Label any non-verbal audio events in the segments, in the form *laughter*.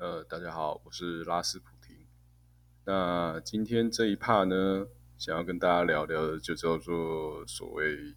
呃，大家好，我是拉斯普廷。那今天这一 part 呢，想要跟大家聊聊的就叫做所谓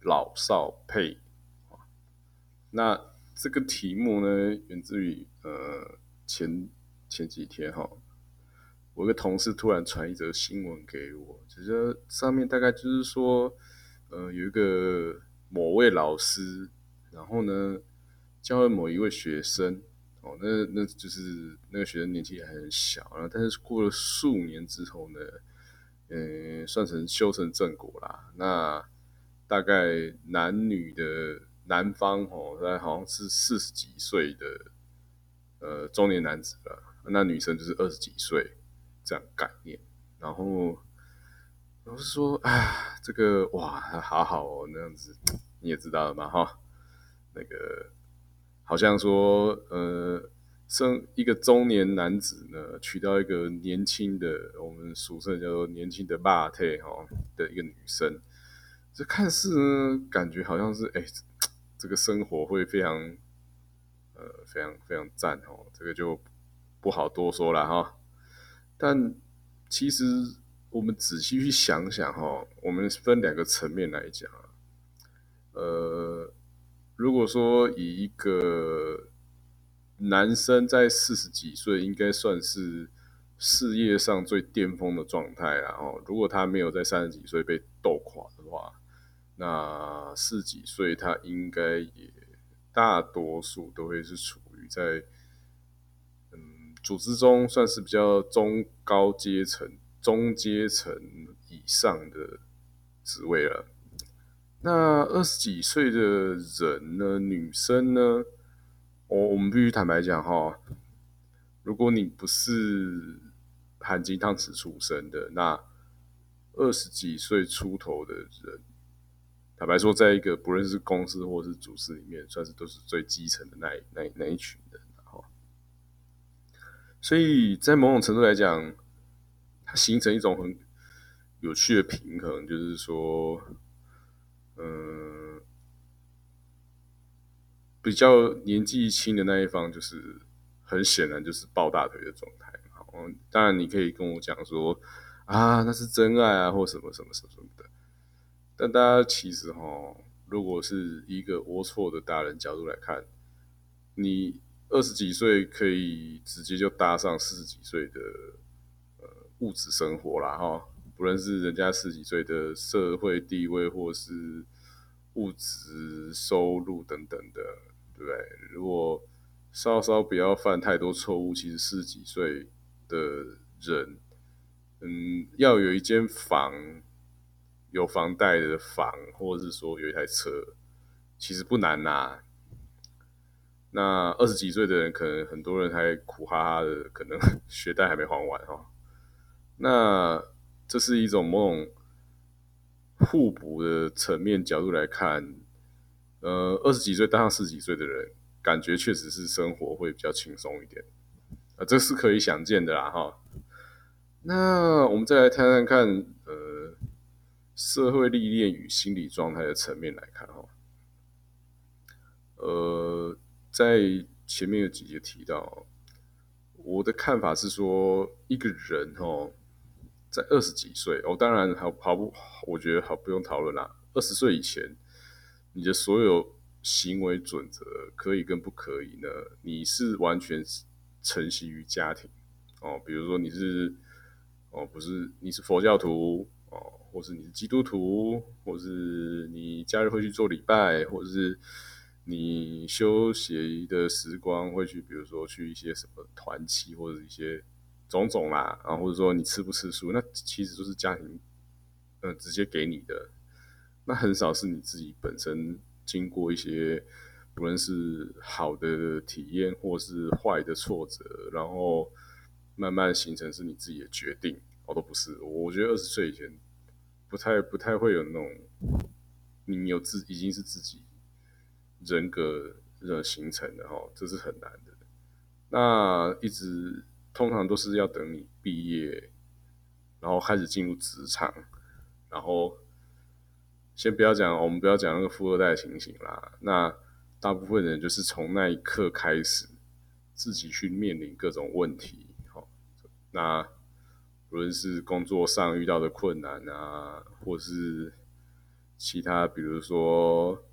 老少配。那这个题目呢，源自于呃前前几天哈，我一个同事突然传一则新闻给我，其实上面大概就是说，呃，有一个某位老师，然后呢教了某一位学生。那那就是那个学生年纪还很小，然后但是过了数年之后呢，嗯，算成修成正果啦。那大概男女的男方哦，大概好像是四十几岁的呃中年男子了，那女生就是二十几岁这样概念。然后老师说啊，这个哇，好好哦，那样子你也知道了嘛哈，那个。好像说，呃，生一个中年男子呢，娶到一个年轻的，我们俗称叫做年轻的霸太哈的一个女生，这看似呢，感觉好像是，哎，这个生活会非常，呃，非常非常赞哦，这个就不好多说了哈。但其实我们仔细去想想哈，我们分两个层面来讲，呃。如果说以一个男生在四十几岁，应该算是事业上最巅峰的状态然后如果他没有在三十几岁被斗垮的话，那四十几岁他应该也大多数都会是处于在嗯组织中算是比较中高阶层、中阶层以上的职位了。那二十几岁的人呢？女生呢？我我们必须坦白讲哈，如果你不是含金汤匙出生的，那二十几岁出头的人，坦白说，在一个不论是公司或是组织里面，算是都是最基层的那那那一群人哈。所以在某种程度来讲，它形成一种很有趣的平衡，就是说。嗯，比较年纪轻的那一方，就是很显然就是抱大腿的状态。好，当然你可以跟我讲说啊，那是真爱啊，或什么什么什么什么的。但大家其实哈，如果是一个龌龊的大人角度来看，你二十几岁可以直接就搭上四十几岁的呃物质生活了哈。不论是人家十几岁的社会地位，或是物质收入等等的，对不对？如果稍稍不要犯太多错误，其实十几岁的人，嗯，要有一间房，有房贷的房，或者是说有一台车，其实不难呐。那二十几岁的人，可能很多人还苦哈哈的，可能 *laughs* 学贷还没还完哈。那这是一种某种互补的层面角度来看，呃，二十几岁当上四十几岁的人，感觉确实是生活会比较轻松一点，啊，这是可以想见的啦，哈。那我们再来谈谈看，呃，社会历练与心理状态的层面来看，哈，呃，在前面有几节提到，我的看法是说，一个人，哈。在二十几岁，哦，当然好好不，我觉得好不用讨论啦。二十岁以前，你的所有行为准则可以跟不可以呢？你是完全承袭于家庭哦。比如说你是哦，不是你是佛教徒哦，或是你是基督徒，或是你假日会去做礼拜，或者是你休息的时光会去，比如说去一些什么团契或者一些。种种啦，啊，或者说你吃不吃素，那其实都是家庭，呃，直接给你的，那很少是你自己本身经过一些，不论是好的体验或是坏的挫折，然后慢慢形成是你自己的决定，哦，都不是。我觉得二十岁以前不太不太会有那种，你有自已经是自己人格的形成的哈，这是很难的。那一直。通常都是要等你毕业，然后开始进入职场，然后先不要讲，我们不要讲那个富二代情形啦。那大部分人就是从那一刻开始，自己去面临各种问题。好，那无论是工作上遇到的困难啊，或是其他，比如说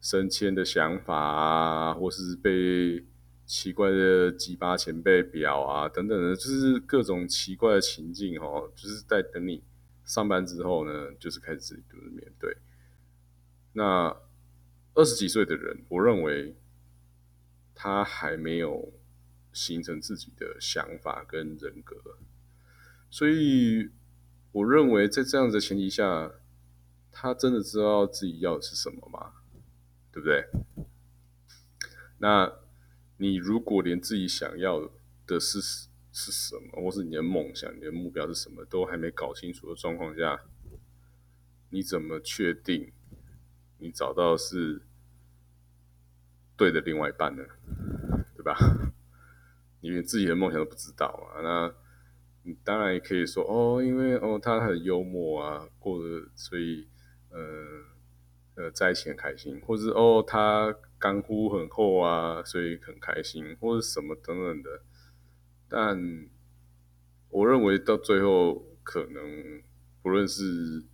升迁的想法啊，或是被奇怪的鸡巴前辈表啊等等的，就是各种奇怪的情境哦，就是在等你上班之后呢，就是开始自己独自面对。那二十几岁的人，我认为他还没有形成自己的想法跟人格，所以我认为在这样的前提下。他真的知道自己要的是什么吗？对不对？那你如果连自己想要的是是什么，或是你的梦想、你的目标是什么，都还没搞清楚的状况下，你怎么确定你找到是对的另外一半呢？对吧？*laughs* 你连自己的梦想都不知道啊，那你当然也可以说哦，因为哦他很幽默啊，或者所以。呃呃，在一起很开心，或是哦，他干枯很厚啊，所以很开心，或者什么等等的。但我认为到最后，可能不论是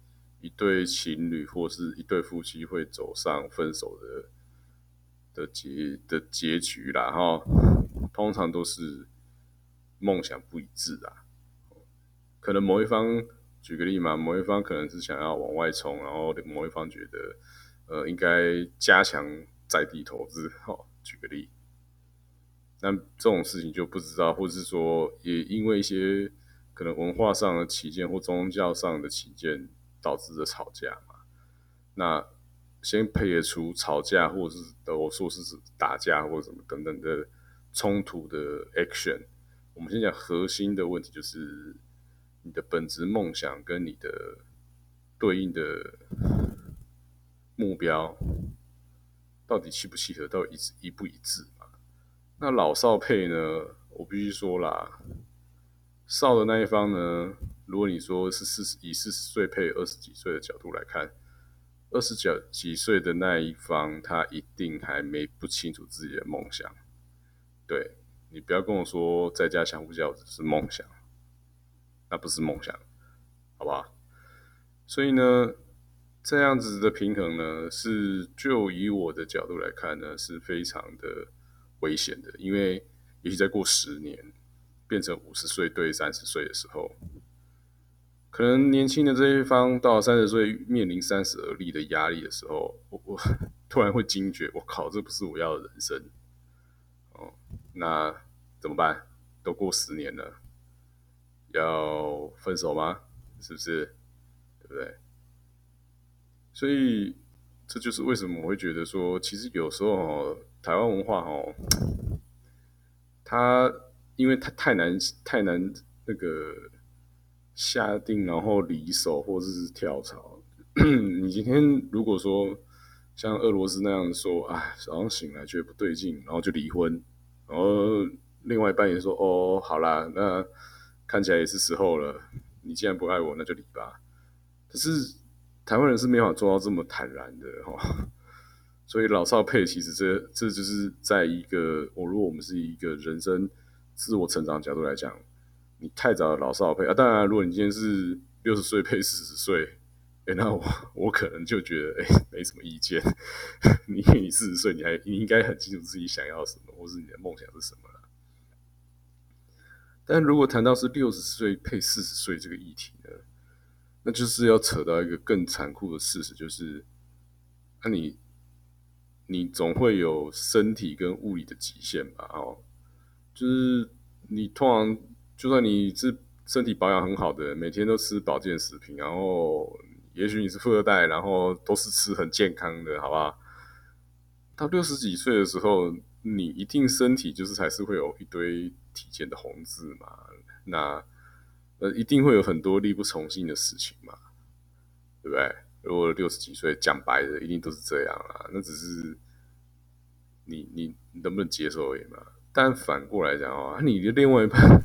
一对情侣或是一对夫妻，会走上分手的的结的结局啦，哈，通常都是梦想不一致啊，可能某一方。举个例嘛，某一方可能是想要往外冲，然后某一方觉得，呃，应该加强在地投资。哈，举个例，那这种事情就不知道，或者是说，也因为一些可能文化上的起见或宗教上的起见导致的吵架嘛。那先配得出吵架，或者是我说是打架或者什么等等的冲突的 action。我们先讲核心的问题，就是。你的本职梦想跟你的对应的目标到底契不契合，到底一不一致嘛？那老少配呢？我必须说啦，少的那一方呢，如果你说是四十以四十岁配二十几岁的角度来看，二十九几岁的那一方，他一定还没不清楚自己的梦想。对你不要跟我说在家相夫教子是梦想。那不是梦想，好不好？所以呢，这样子的平衡呢，是就以我的角度来看呢，是非常的危险的。因为也许再过十年，变成五十岁对三十岁的时候，可能年轻的这一方到三十岁面临三十而立的压力的时候，我我 *laughs* 突然会惊觉，我靠，这不是我要的人生。哦，那怎么办？都过十年了。要分手吗？是不是？对不对？所以这就是为什么我会觉得说，其实有时候台湾文化哦，它因为它太难太难那个下定，然后离手或者是跳槽。*clears throat* 你今天如果说像俄罗斯那样说，哎，早上醒来觉得不对劲，然后就离婚，然后另外一半也说，哦，好啦，那。看起来也是时候了。你既然不爱我，那就离吧。可是台湾人是没法做到这么坦然的哈。所以老少配，其实这这就是在一个我如果我们是一个人生自我成长角度来讲，你太早的老少配啊。当然，如果你今天是六十岁配四十岁，哎，那我 *laughs* 我可能就觉得哎没什么意见。*laughs* 你你四十岁，你还你应该很清楚自己想要什么，或是你的梦想是什么。但如果谈到是六十岁配四十岁这个议题呢，那就是要扯到一个更残酷的事实，就是那你你总会有身体跟物理的极限吧？哦，就是你通常就算你是身体保养很好的，每天都吃保健食品，然后也许你是富二代，然后都是吃很健康的，好不好？到六十几岁的时候，你一定身体就是还是会有一堆。体检的红字嘛，那呃一定会有很多力不从心的事情嘛，对不对？如果六十几岁讲白的，一定都是这样啊。那只是你你能不能接受而已嘛。但反过来讲啊，你的另外一半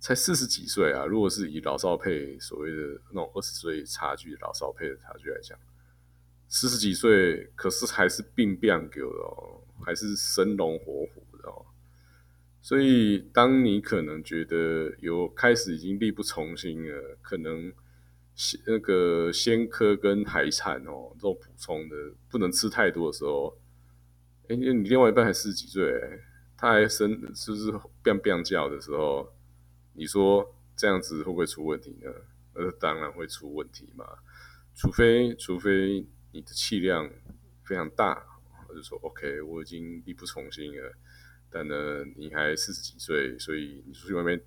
才四十几岁啊。如果是以老少配所谓的那种二十岁差距老少配的差距来讲，四十几岁可是还是病变给的哦，还是生龙活虎的哦。所以当你可能觉得有开始已经力不从心了，可能那个鲜科跟海产哦这种补充的不能吃太多的时候，哎，你另外一半还四十几岁，他还生就是变变叫的时候，你说这样子会不会出问题呢？呃，当然会出问题嘛，除非除非你的气量非常大，我就说 OK，我已经力不从心了。但呢，你还四十几岁，所以你出去外面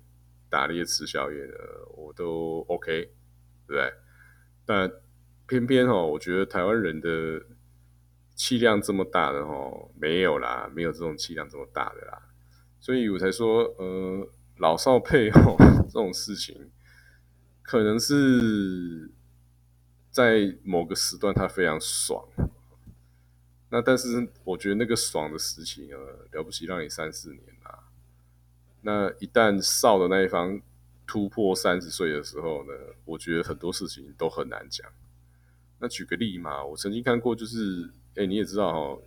打猎吃宵夜的，我都 OK，对不对？但偏偏哦，我觉得台湾人的气量这么大的哦，没有啦，没有这种气量这么大的啦，所以我才说，呃，老少配哦 *laughs* 这种事情。可能是在某个时段他非常爽，那但是我觉得那个爽的时期呃了不起让你三四年啊，那一旦少的那一方突破三十岁的时候呢，我觉得很多事情都很难讲。那举个例嘛，我曾经看过，就是哎你也知道哦，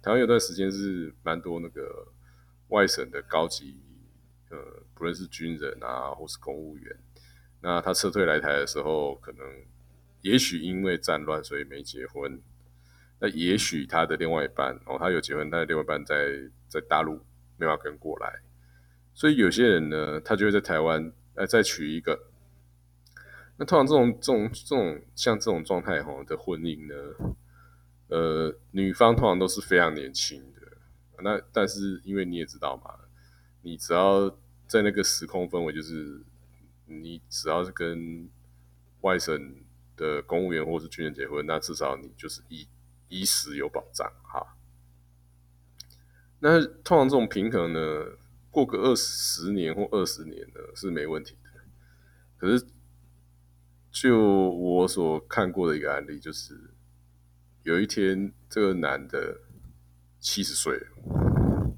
台湾有段时间是蛮多那个外省的高级呃，不论是军人啊或是公务员。那他撤退来台的时候，可能也许因为战乱，所以没结婚。那也许他的另外一半哦，他有结婚，但是另外一半在在大陆没法跟过来。所以有些人呢，他就会在台湾呃再娶一个。那通常这种这种这种像这种状态哈的婚姻呢，呃，女方通常都是非常年轻的。那但是因为你也知道嘛，你只要在那个时空氛围就是。你只要是跟外省的公务员或是军人结婚，那至少你就是衣衣食有保障哈。那通常这种平衡呢，过个二十年或二十年呢是没问题的。可是就我所看过的一个案例，就是有一天这个男的七十岁了，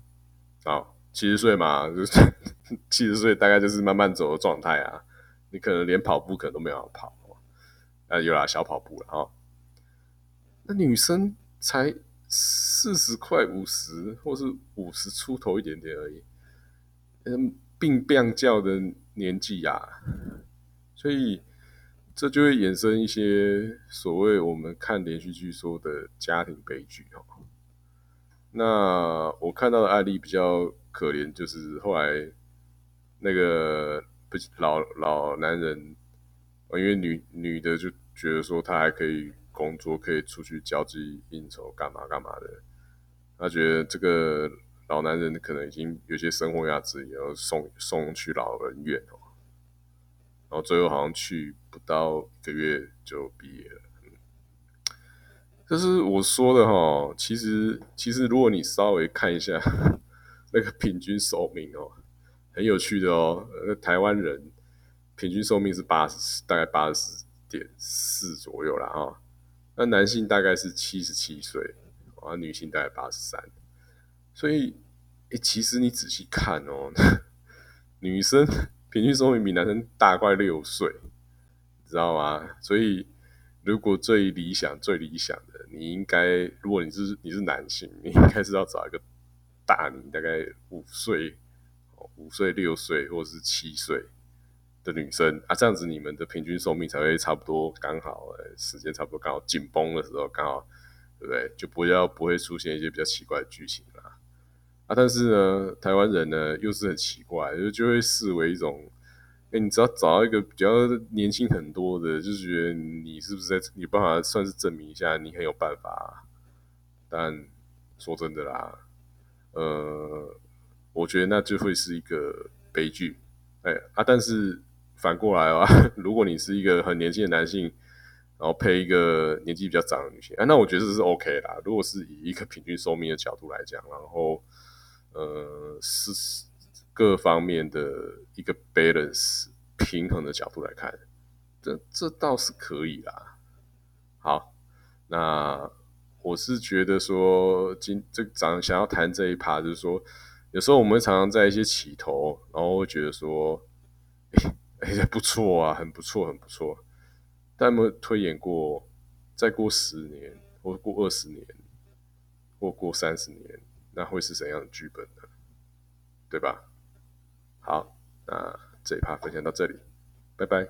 好。七十岁嘛，就是 *laughs* 七十岁，大概就是慢慢走的状态啊。你可能连跑步可能都没有跑，啊，有啦，小跑步了哈。那女生才四十块五十，或是五十出头一点点而已，嗯，病病叫的年纪呀，所以这就会衍生一些所谓我们看连续剧说的家庭悲剧哦。那我看到的案例比较。可怜就是后来那个不老老男人，因为女女的就觉得说她还可以工作，可以出去交际应酬，干嘛干嘛的。她觉得这个老男人可能已经有些生活压力，然后送送去老人院哦。然后最后好像去不到一个月就毕业了。这是我说的哈，其实其实如果你稍微看一下。*laughs* 那个平均寿命哦，很有趣的哦。那台湾人平均寿命是八十，大概八十点四左右了啊。那男性大概是七十七岁，啊，女性大概八十三。所以，哎，其实你仔细看哦，女生平均寿命比男生大快六岁，你知道吗？所以，如果最理想、最理想的，你应该，如果你是你是男性，你应该是要找一个。大你大概五岁，五岁六岁或者是七岁的女生啊，这样子你们的平均寿命才会差不多刚好，时间差不多刚好紧绷的时候刚好，对不对？就不要不会出现一些比较奇怪的剧情啦。啊，但是呢，台湾人呢又是很奇怪，就就会视为一种，哎，你只要找到一个比较年轻很多的，就觉得你是不是在有办法算是证明一下你很有办法？但说真的啦。呃，我觉得那就会是一个悲剧，哎啊！但是反过来啊，*laughs* 如果你是一个很年轻的男性，然后配一个年纪比较长的女性，啊，那我觉得这是 OK 啦。如果是以一个平均寿命的角度来讲，然后呃是各方面的一个 balance 平衡的角度来看，这这倒是可以啦。好，那。我是觉得说，今这想想要谈这一趴，就是说，有时候我们常常在一些起头，然后会觉得说，哎哎，不错啊，很不错，很不错。但没有推演过，再过十年，或过二十年，或过三十年，那会是怎样的剧本呢？对吧？好，那这一趴分享到这里，拜拜。